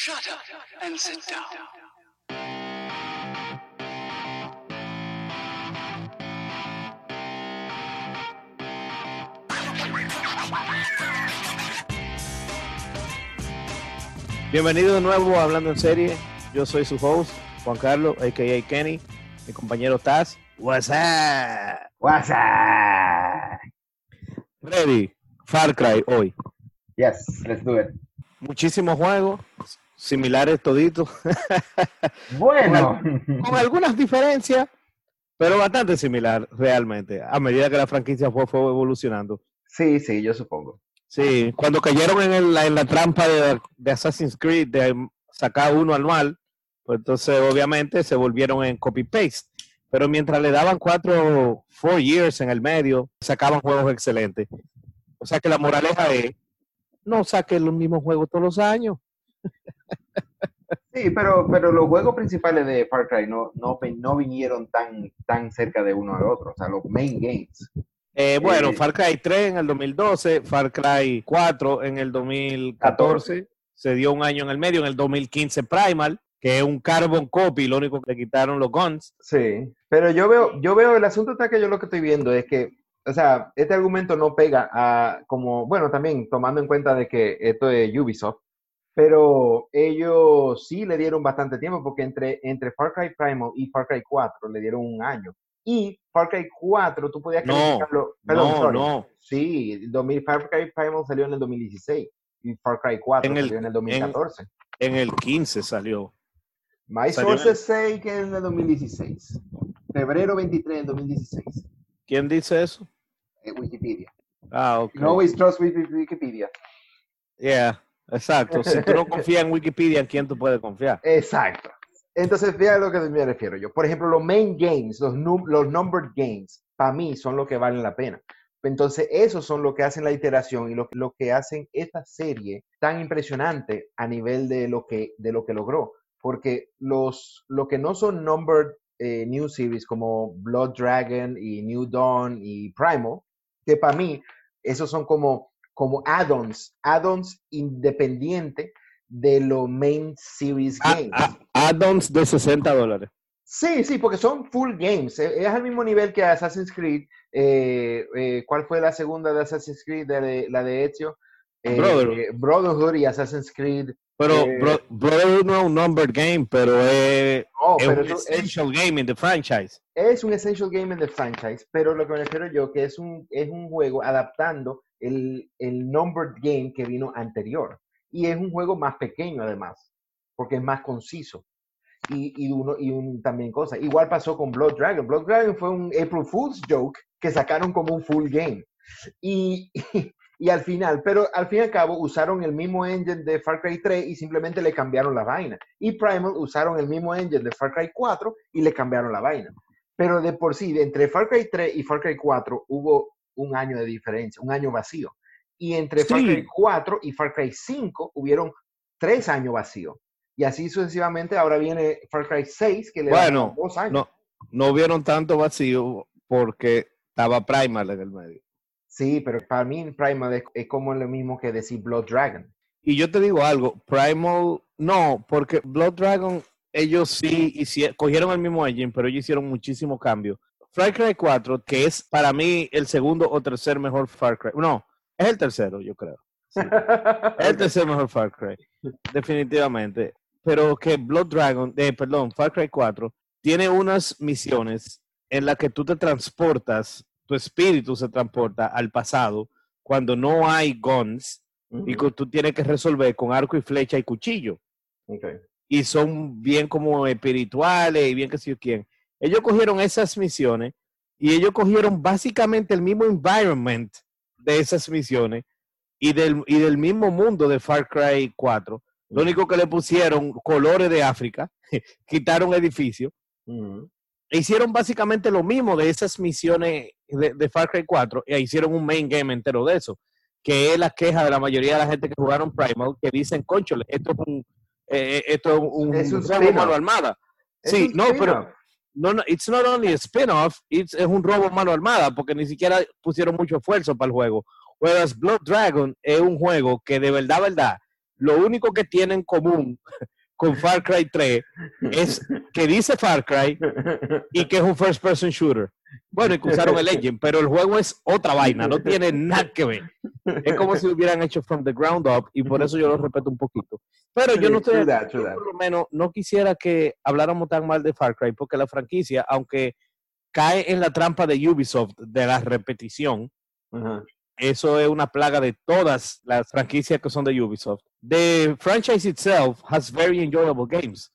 Shut up and sit down. Bienvenido de nuevo a Hablando en Serie. Yo soy su host, Juan Carlos, a.k.a. Kenny. Mi compañero Taz. What's up? What's up? Ready. Far Cry hoy. Yes, let's do it. Muchísimos juegos, similares toditos, Bueno, con algunas diferencias, pero bastante similar realmente, a medida que la franquicia fue, fue evolucionando. sí, sí, yo supongo. Sí, cuando cayeron en, el- en la trampa de, de Assassin's Creed de sacar uno anual, pues entonces obviamente se volvieron en copy-paste. Pero mientras le daban cuatro, four years en el medio, sacaban juegos excelentes. O sea que la moraleja es, no saquen los mismos juegos todos los años. Sí, pero, pero los juegos principales de Far Cry no, no, vinieron tan, tan cerca de uno al otro, o sea, los main games. Eh, bueno, Eh, Far Cry 3 en el 2012, Far Cry 4 en el 2014, se dio un año en el medio, en el 2015 Primal, que es un carbon copy, lo único que le quitaron los guns. Sí, pero yo veo, yo veo, el asunto está que yo lo que estoy viendo es que, o sea, este argumento no pega a, como, bueno, también tomando en cuenta de que esto es Ubisoft, pero ellos sí le dieron bastante tiempo porque entre, entre Far Cry Primal y Far Cry 4 le dieron un año. Y Far Cry 4 tú podías No, calificarlo, perdón, no, sorry. no. Sí, 2000 Far Cry Primal salió en el 2016 y Far Cry 4 En el- salió en el 2014. En el 15 salió. My salió el- sources say que en el 2016. Febrero 23 del 2016. ¿Quién dice eso? En Wikipedia. Ah, ok. No always trust Wiki- Wikipedia. Yeah, exacto. Si tú no confías en Wikipedia, ¿en quién tú puedes confiar? Exacto. Entonces, vea a lo que me refiero yo. Por ejemplo, los main games, los, los numbered games, para mí son los que valen la pena. Entonces, esos son lo que hacen la iteración y lo, lo que hacen esta serie tan impresionante a nivel de lo que, de lo que logró. Porque los, lo que no son numbered eh, new series como Blood Dragon y New Dawn y Primal, que para mí, esos son como, como add-ons, add-ons independientes de los main series games. Add-ons de 60 dólares. Sí, sí, porque son full games. eh, Es al mismo nivel que Assassin's Creed. eh, eh, ¿Cuál fue la segunda de Assassin's Creed? La de, la de Ezio. Eh, Brotherhood. Brotherhood y Assassin's Creed. Pero Bro- Brotherhood no es un numbered game, pero es, Oh, es pero un eso es, essential game in the franchise. es un essential game en the franchise, pero lo que me refiero yo que es un, es un juego adaptando el, el numbered game que vino anterior. Y es un juego más pequeño además, porque es más conciso. Y, y, uno, y un, también cosa. Igual pasó con Blood Dragon. Blood Dragon fue un April Fool's joke que sacaron como un full game. Y, y, al final, pero al fin y al cabo usaron el mismo engine de Far Cry 3 y simplemente le cambiaron la vaina. Y Primal usaron el mismo engine de Far Cry 4 y le cambiaron la vaina. Pero de por sí, entre Far Cry 3 y Far Cry 4 hubo un año de diferencia, un año vacío. Y entre Far Sí. Cry 4 y Far Cry 5 hubieron tres años vacíos. Y así sucesivamente, ahora viene Far Cry 6, que le da Bueno, dos años. No, no vieron tanto vacío porque estaba Primal en el medio. Sí, pero para mí Primal es, es como lo mismo que decir Blood Dragon. Y yo te digo algo, Primal, no, porque Blood Dragon, ellos sí hici- cogieron el mismo engine, pero ellos hicieron muchísimos cambios. Far Cry 4, que es para mí el segundo o tercer mejor Far Cry. No, es el tercero, yo creo. Sí, es el tercer mejor Far Cry, definitivamente. Pero que Blood Dragon, eh, perdón, Far Cry 4, tiene unas misiones en las que tú te transportas, tu espíritu se transporta al pasado cuando no hay guns y que tú tienes que resolver con arco y flecha y cuchillo. ok. Y son bien como espirituales y bien que sé yo quién. Ellos cogieron esas misiones y ellos cogieron básicamente el mismo environment de esas misiones y del, y del mismo mundo de Far Cry 4. Lo único que le pusieron colores de África, quitaron edificios Ujú. e hicieron básicamente lo mismo de esas misiones de, de Far Cry 4 e hicieron un main game entero de eso, que es la queja de la mayoría de la gente que jugaron Primal, que dicen, conchole, esto es un, eh, esto es un, Es un mano armada. Es Sí, un no, pero. No, no, it's not only a spin-off, it's- es un robo mano armada, porque ni siquiera pusieron mucho esfuerzo para el juego. Whereas Blood Dragon es un juego que de verdad, verdad, Lo único que tiene en común con Far Cry 3 es que dice Far Cry y que es un first person shooter. Bueno, y que usaron el engine, pero el juego es otra vaina, no tiene nada que ver. Es como si lo hubieran hecho from the ground up y por eso yo lo respeto un poquito. Pero yo no estoy, yo por lo menos no quisiera que habláramos tan mal de Far Cry porque la franquicia, aunque cae en la trampa de Ubisoft de la repetición, Ajá. Eso es una plaga de todas las franquicias que son de Ubisoft. The franchise itself has very enjoyable games.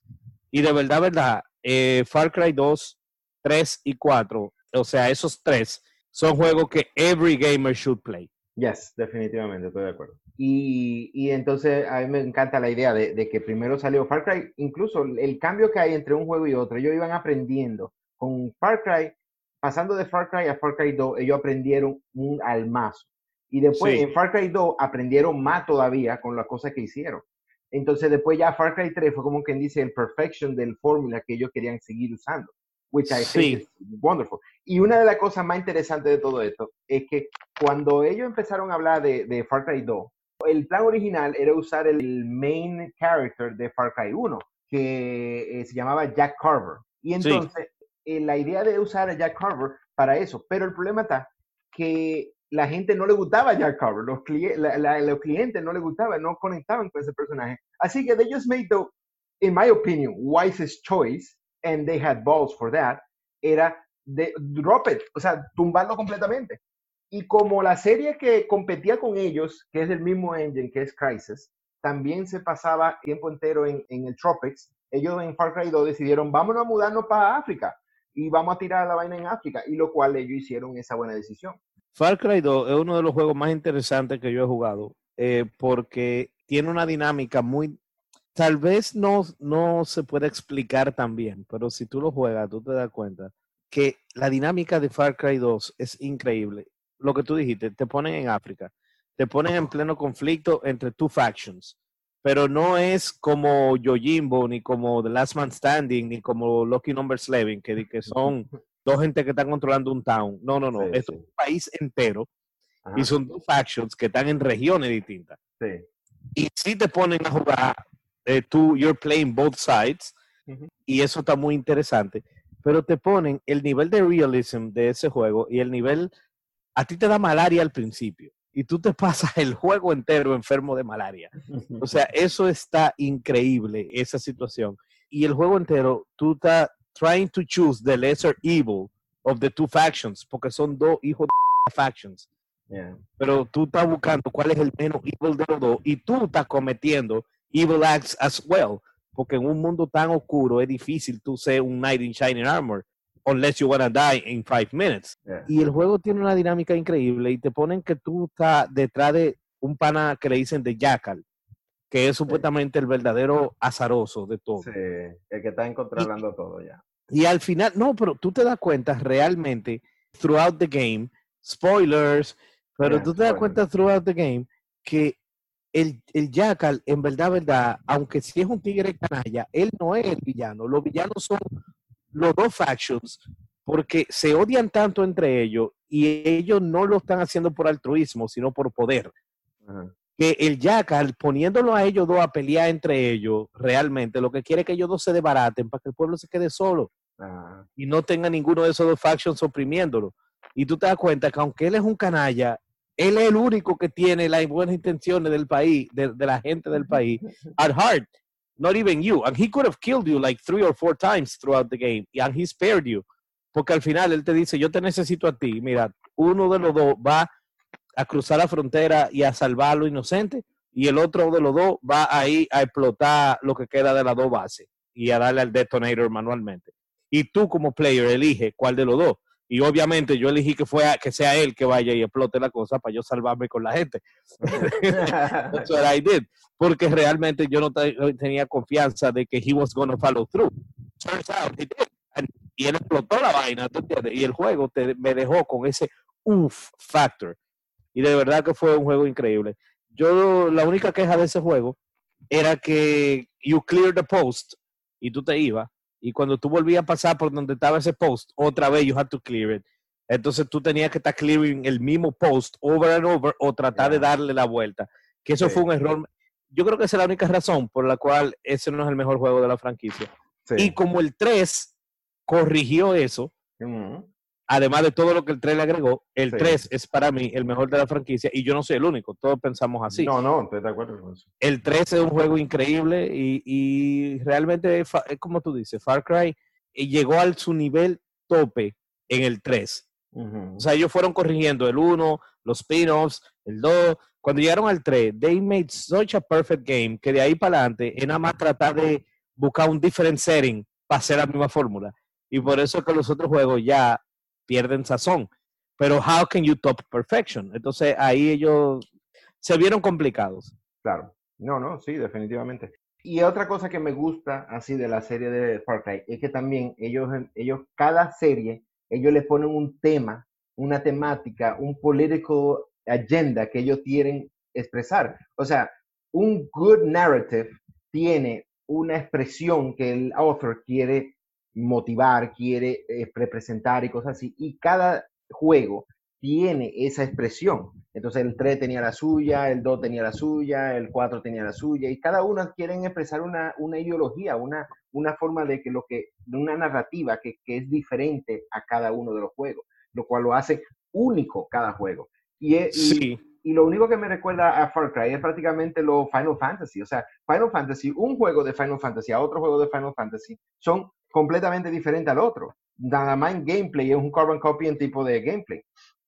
Y de verdad, verdad, eh, Far Cry 2, 3 y 4, o sea, esos tres son juegos que every gamer should play. Yes, definitivamente, estoy de acuerdo. Y, y entonces a mí me encanta la idea de, de que primero salió Far Cry, incluso el cambio que hay entre un juego y otro, ellos iban aprendiendo. Con Far Cry, pasando de Far Cry a Far Cry 2, ellos aprendieron un almazo. Y después Sí. en Far Cry 2 aprendieron más todavía con las cosas que hicieron. Entonces después ya Far Cry 3 fue como quien dice el perfection del fórmula que ellos querían seguir usando. Which I Sí. think is wonderful. Y una de las cosas más interesantes de todo esto es que cuando ellos empezaron a hablar de, de Far Cry 2, el plan original era usar el main character de Far Cry 1, que eh, se llamaba Jack Carver. Y Sí. entonces, eh, la idea de usar a Jack Carver para eso, pero el problema está que la gente no le gustaba Jack Carver, los, cli- clientes no le gustaba, no conectaban con ese personaje. Así que they just made the, in my opinion, wisest choice, and they had balls for that, era de drop it, o sea, tumbarlo completamente. Y como la serie que competía con ellos, que es el mismo engine que es Crisis, también se pasaba tiempo entero en, en el Tropics, ellos en Far Cry 2 decidieron, vámonos a mudarnos para África y vamos a tirar la vaina en África, y lo cual ellos hicieron esa buena decisión. Far Cry 2 es uno de los juegos más interesantes que yo he jugado eh, porque tiene una dinámica muy... Tal vez no, no se puede explicar tan bien, pero si tú lo juegas, tú te das cuenta que la dinámica de Far Cry 2 es increíble. Lo que tú dijiste, te ponen en África, te ponen en pleno conflicto entre two factions, pero no es como Yojimbo, ni como The Last Man Standing, ni como Lucky Number 11, que, que son dos gente que están controlando un town. No, no, no. Sí, Esto sí. es un país entero Ajá, y son dos factions que están en regiones distintas. sí. Y si te ponen a jugar, eh, tú, you're playing both sides, Ujú. y eso está muy interesante. Pero te ponen el nivel de realism de ese juego y el nivel, a ti te da malaria al principio. Y tú te pasas el juego entero enfermo de malaria. O sea, eso está increíble, esa situación. Y el juego entero, tú estás trying to choose the lesser evil of the two factions, porque son dos hijos de factions. Yeah. Pero tú estás buscando cuál es el menos evil de los dos y tú estás cometiendo evil acts as well. Porque en un mundo tan oscuro es difícil tú ser un knight in shining armor unless you wanna die in five minutes. Yeah. Y el juego tiene una dinámica increíble y te ponen que tú estás detrás de un pana que le dicen de Jackal, que es supuestamente el verdadero azaroso de todo. Sí, el que está controlando todo ya. Y al final, no, pero tú te das cuenta realmente, throughout the game, spoilers, pero Yeah, tú te das spoilers. cuenta throughout the game que el, el Jackal, en verdad, verdad, aunque sí es un tigre canalla, él no es el villano. Los villanos son los dos factions porque se odian tanto entre ellos y ellos no lo están haciendo por altruismo, sino por poder. Que el Jackal, poniéndolo a ellos dos a pelear entre ellos, realmente lo que quiere es que ellos dos se desbaraten para que el pueblo se quede solo Ajá. y no tenga ninguno de esos dos factions oprimiéndolo. Y tú te das cuenta que aunque él es un canalla, él es el único que tiene las buenas intenciones del país, de, de la gente del país, at heart. Not even you. And he could have killed you like three or four times throughout the game. And he spared you. Porque al final él te dice, yo te necesito a ti. Mira, uno de los dos va a cruzar la frontera y a salvar a los inocentes. Y el otro de los dos va ahí a explotar lo que queda de las dos bases y a darle al detonator manualmente y tú como player elige cuál de los dos. Y obviamente yo elegí que, fue a- que sea él que vaya y explote la cosa para yo salvarme con la gente. That's what I did. Porque realmente yo no te- tenía confianza de que he was going to follow through. Turns out he did. And- y él explotó la vaina, ¿tú entiendes? Y el juego te- me dejó con ese uff factor. Y de verdad que fue un juego increíble. Yo, la única queja de ese juego era que you clear the post y tú te ibas. Y cuando tú volvías a pasar por donde estaba ese post, otra vez you had to clear it. Entonces tú tenías que estar clearing el mismo post over and over o tratar de darle la vuelta. Que eso Sí. fue un error. yo creo que esa es la única razón por la cual ese no es el mejor juego de la franquicia. Sí. Y como el 3 corrigió eso. Además de todo lo que el 3 le agregó, el Sí. 3 es para mí el mejor de la franquicia y yo no soy el único, todos pensamos así. No, no, estoy de acuerdo con eso. El 3 es un juego increíble y, y realmente es como tú dices, Far Cry llegó al su nivel tope en el 3. Ujú. O sea, ellos fueron corrigiendo el 1, los spin-offs, el 2. Cuando llegaron al 3, they made such a perfect game que de ahí para adelante es nada más tratar de buscar un different setting para hacer la misma fórmula. Y por eso es que los otros juegos ya pierden sazón. Pero how can you top perfection? Entonces ahí ellos se vieron complicados. Claro. No, no, sí, definitivamente. Y otra cosa que me gusta así de la serie de Far Cry es que también ellos, ellos cada serie, ellos le ponen un tema, una temática, un political agenda que ellos quieren expresar. O sea, un good narrative tiene una expresión que el author quiere motivar, quiere eh, representar y cosas así. Y cada juego tiene esa expresión. Entonces el 3 tenía la suya, el 2 tenía la suya, el 4 tenía la suya, y cada uno quieren expresar una, una ideología, una, una forma de que lo que, de una narrativa que, que es diferente a cada uno de los juegos, lo cual lo hace único cada juego. Y, es- y- Sí, y lo único que me recuerda a Far Cry es prácticamente lo Final Fantasy. O sea, Final Fantasy, un juego de Final Fantasy a otro juego de Final Fantasy son completamente diferentes al otro. Nada más en gameplay es un carbon copy en tipo de gameplay.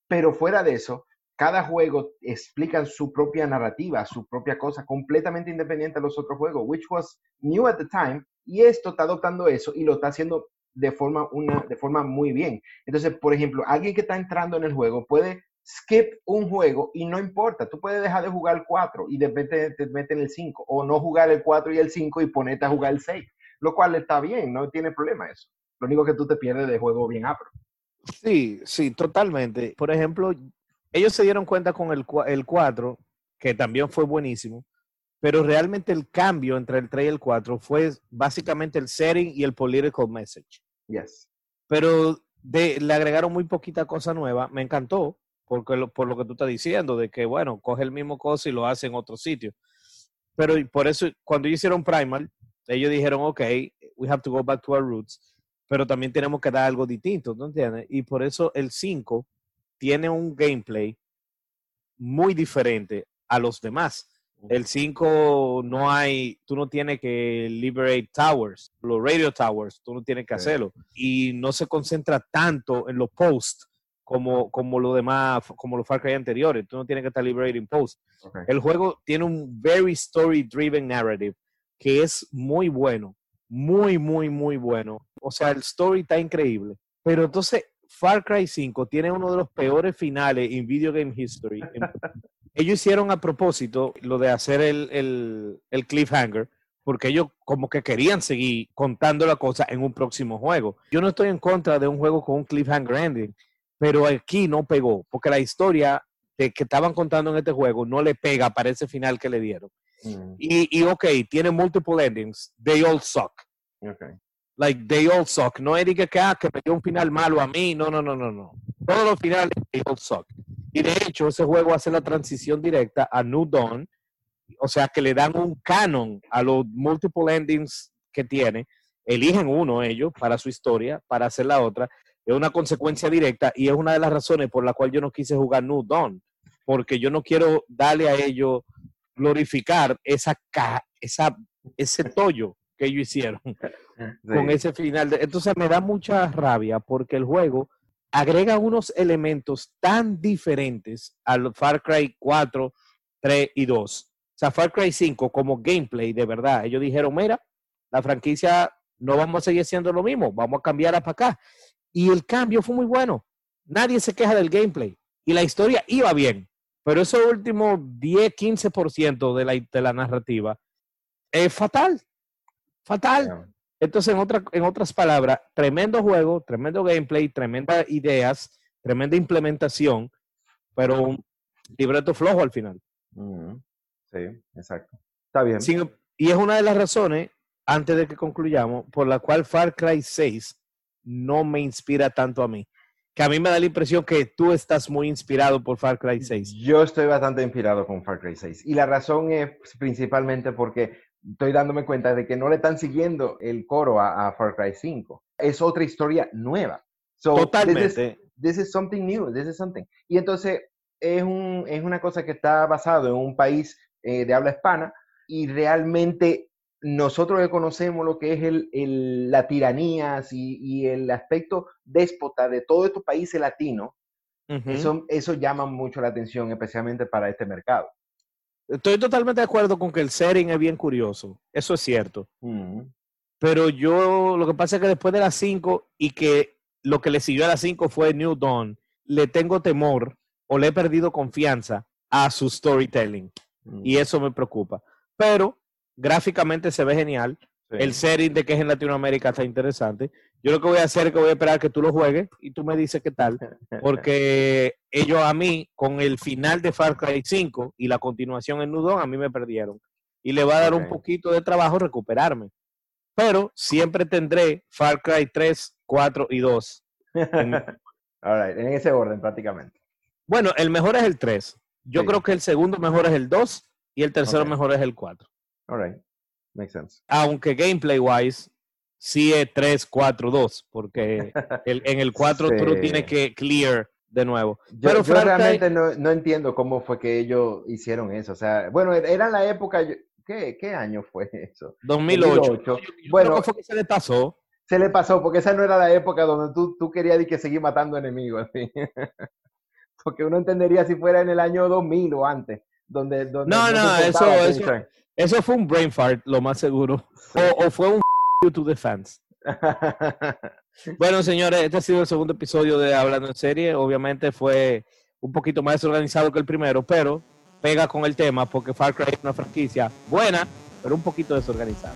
Pero fuera de eso, cada juego explica su propia narrativa, su propia cosa, completamente independiente a los otros juegos, which was new at the time. Y esto está adoptando eso y lo está haciendo de forma, una, de forma muy bien. Entonces, por ejemplo, alguien que está entrando en el juego puede skip un juego y no importa, tú puedes dejar de jugar el 4 y de repente te meten el 5 o no jugar el 4 y el 5 y ponerte a jugar el 6, lo cual está bien, no tiene problema eso. Lo único que tú te pierdes de juego bien apro. sí, sí, totalmente. Por ejemplo, ellos se dieron cuenta con el, el 4, que también fue buenísimo, pero realmente el cambio entre el 3 y el 4 fue básicamente el setting y el political message. Yes. pero de, le agregaron muy poquita cosa nueva. Me encantó, porque lo- por lo que tú estás diciendo, de que, bueno, coge el mismo cosa y lo hace en otro sitio. Pero por eso, cuando hicieron Primal, ellos dijeron, ok, we have to go back to our roots, pero también tenemos que dar algo distinto, ¿no entiendes? Y por eso el 5 tiene un gameplay muy diferente a los demás. El 5 no hay, tú no tienes que liberate towers, los radio towers, tú no tienes que hacerlo. Y no se concentra tanto en los posts como, como lo demás, como los Far Cry anteriores. Tú no tienes que estar liberating posts. Okay. El juego tiene un very story driven narrative que es muy bueno, muy, muy, muy bueno. O sea, el story está increíble. Pero entonces, Far Cry 5 tiene uno de los peores finales en video game history. ellos hicieron a propósito lo de hacer el, el, el cliffhanger, porque ellos como que querían seguir contando la cosa en un próximo juego. Yo no estoy en contra de un juego con un cliffhanger ending, pero aquí no pegó, porque la historia de que estaban contando en este juego no le pega para ese final que le dieron. Mm, Y, y ok, tiene multiple endings, they all suck. okay. Like, they all suck. No es que, ah, que me dio un final malo a mí. No, no, no, no, no. Todos los finales, they all suck. Y de hecho, ese juego hace la transición directa a New Dawn. O sea, que le dan un canon a los multiple endings que tiene. Eligen uno ellos para su historia, para hacer la otra. Es una consecuencia directa y es una de las razones por la cual yo no quise jugar New Dawn. Porque yo no quiero darle a ellos glorificar esa, ca- esa, ese tollo que ellos hicieron con ese final. de- Entonces me da mucha rabia porque el juego agrega unos elementos tan diferentes al Far Cry 4, 3 y 2. O sea, Far Cry 5 como gameplay, de verdad. Ellos dijeron, mira, la franquicia no vamos a seguir haciendo lo mismo, vamos a cambiarla para acá. Y el cambio fue muy bueno. Nadie se queja del gameplay. Y la historia iba bien. Pero ese último 10, 15% de la, de la narrativa es fatal. Fatal. Yeah. Entonces, en, otra, en otras palabras, tremendo juego, tremendo gameplay, tremendas ideas, tremenda implementación, pero un libreto flojo al final. Mm, Sí, exacto. Está bien. Sin- y es una de las razones, antes de que concluyamos, por la cual Far Cry 6 no me inspira tanto a mí. Que a mí me da la impresión que tú estás muy inspirado por Far Cry 6. Yo estoy bastante inspirado con Far Cry 6. Y la razón es principalmente porque estoy dándome cuenta de que no le están siguiendo el coro a, a Far Cry 5. Es otra historia nueva. So, Totalmente. This is, this is something new. This is something. Y entonces es, un, es una cosa que está basado en un país eh, de habla hispana y realmente nosotros que conocemos lo que es el, el, la tiranía y, y, el aspecto déspota de todos estos países latinos, uh -huh. eso, eso llama mucho la atención, especialmente para este mercado. Estoy totalmente de acuerdo con que el setting es bien curioso, eso es cierto. Uh -huh. Pero yo, lo que pasa es que después de las 5 y que lo que le siguió a las 5 fue New Dawn, le tengo temor o le he perdido confianza a su storytelling. Uh -huh. Y eso me preocupa. Pero gráficamente se ve genial. Sí. El setting de que es en Latinoamérica está interesante. Yo lo que voy a hacer es que voy a esperar que tú lo juegues y tú me dices qué tal. Porque ellos a mí, con el final de Far Cry 5 y la continuación en Nudon, a mí me perdieron. Y le va a dar okay. un poquito de trabajo recuperarme. Pero siempre tendré Far Cry 3, 4 y 2. En, right. en ese orden prácticamente. Bueno, el mejor es el 3. Yo sí. creo que el segundo mejor es el 2 y el tercero okay. mejor es el 4. All right. Makes sense. Aunque gameplay wise sí es 3, 4, 2, porque el, en el 4 sí. tú tienes que clear de nuevo. Yo, Pero yo realmente no, no, entiendo cómo fue que ellos hicieron eso. O sea, bueno, era la época, ¿qué, qué año fue eso? 2008. 2008. Yo, bueno, fue que se le pasó. Se le pasó, porque esa no era la época donde tú, tú querías que seguir matando enemigos. ¿sí? porque uno entendería si fuera en el año 2000 o antes. Donde, donde no, no, no eso, eso, eso fue un brain fart, lo más seguro. Sí. O, o, fue un you to the fans. bueno, señores, este ha sido el segundo episodio de Hablando en Serie. Obviamente fue un poquito más desorganizado que el primero, pero pega con el tema porque Far Cry es una franquicia buena, pero un poquito desorganizada.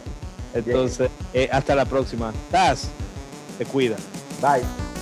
Entonces, eh, hasta la próxima. Taz, te cuida. Bye.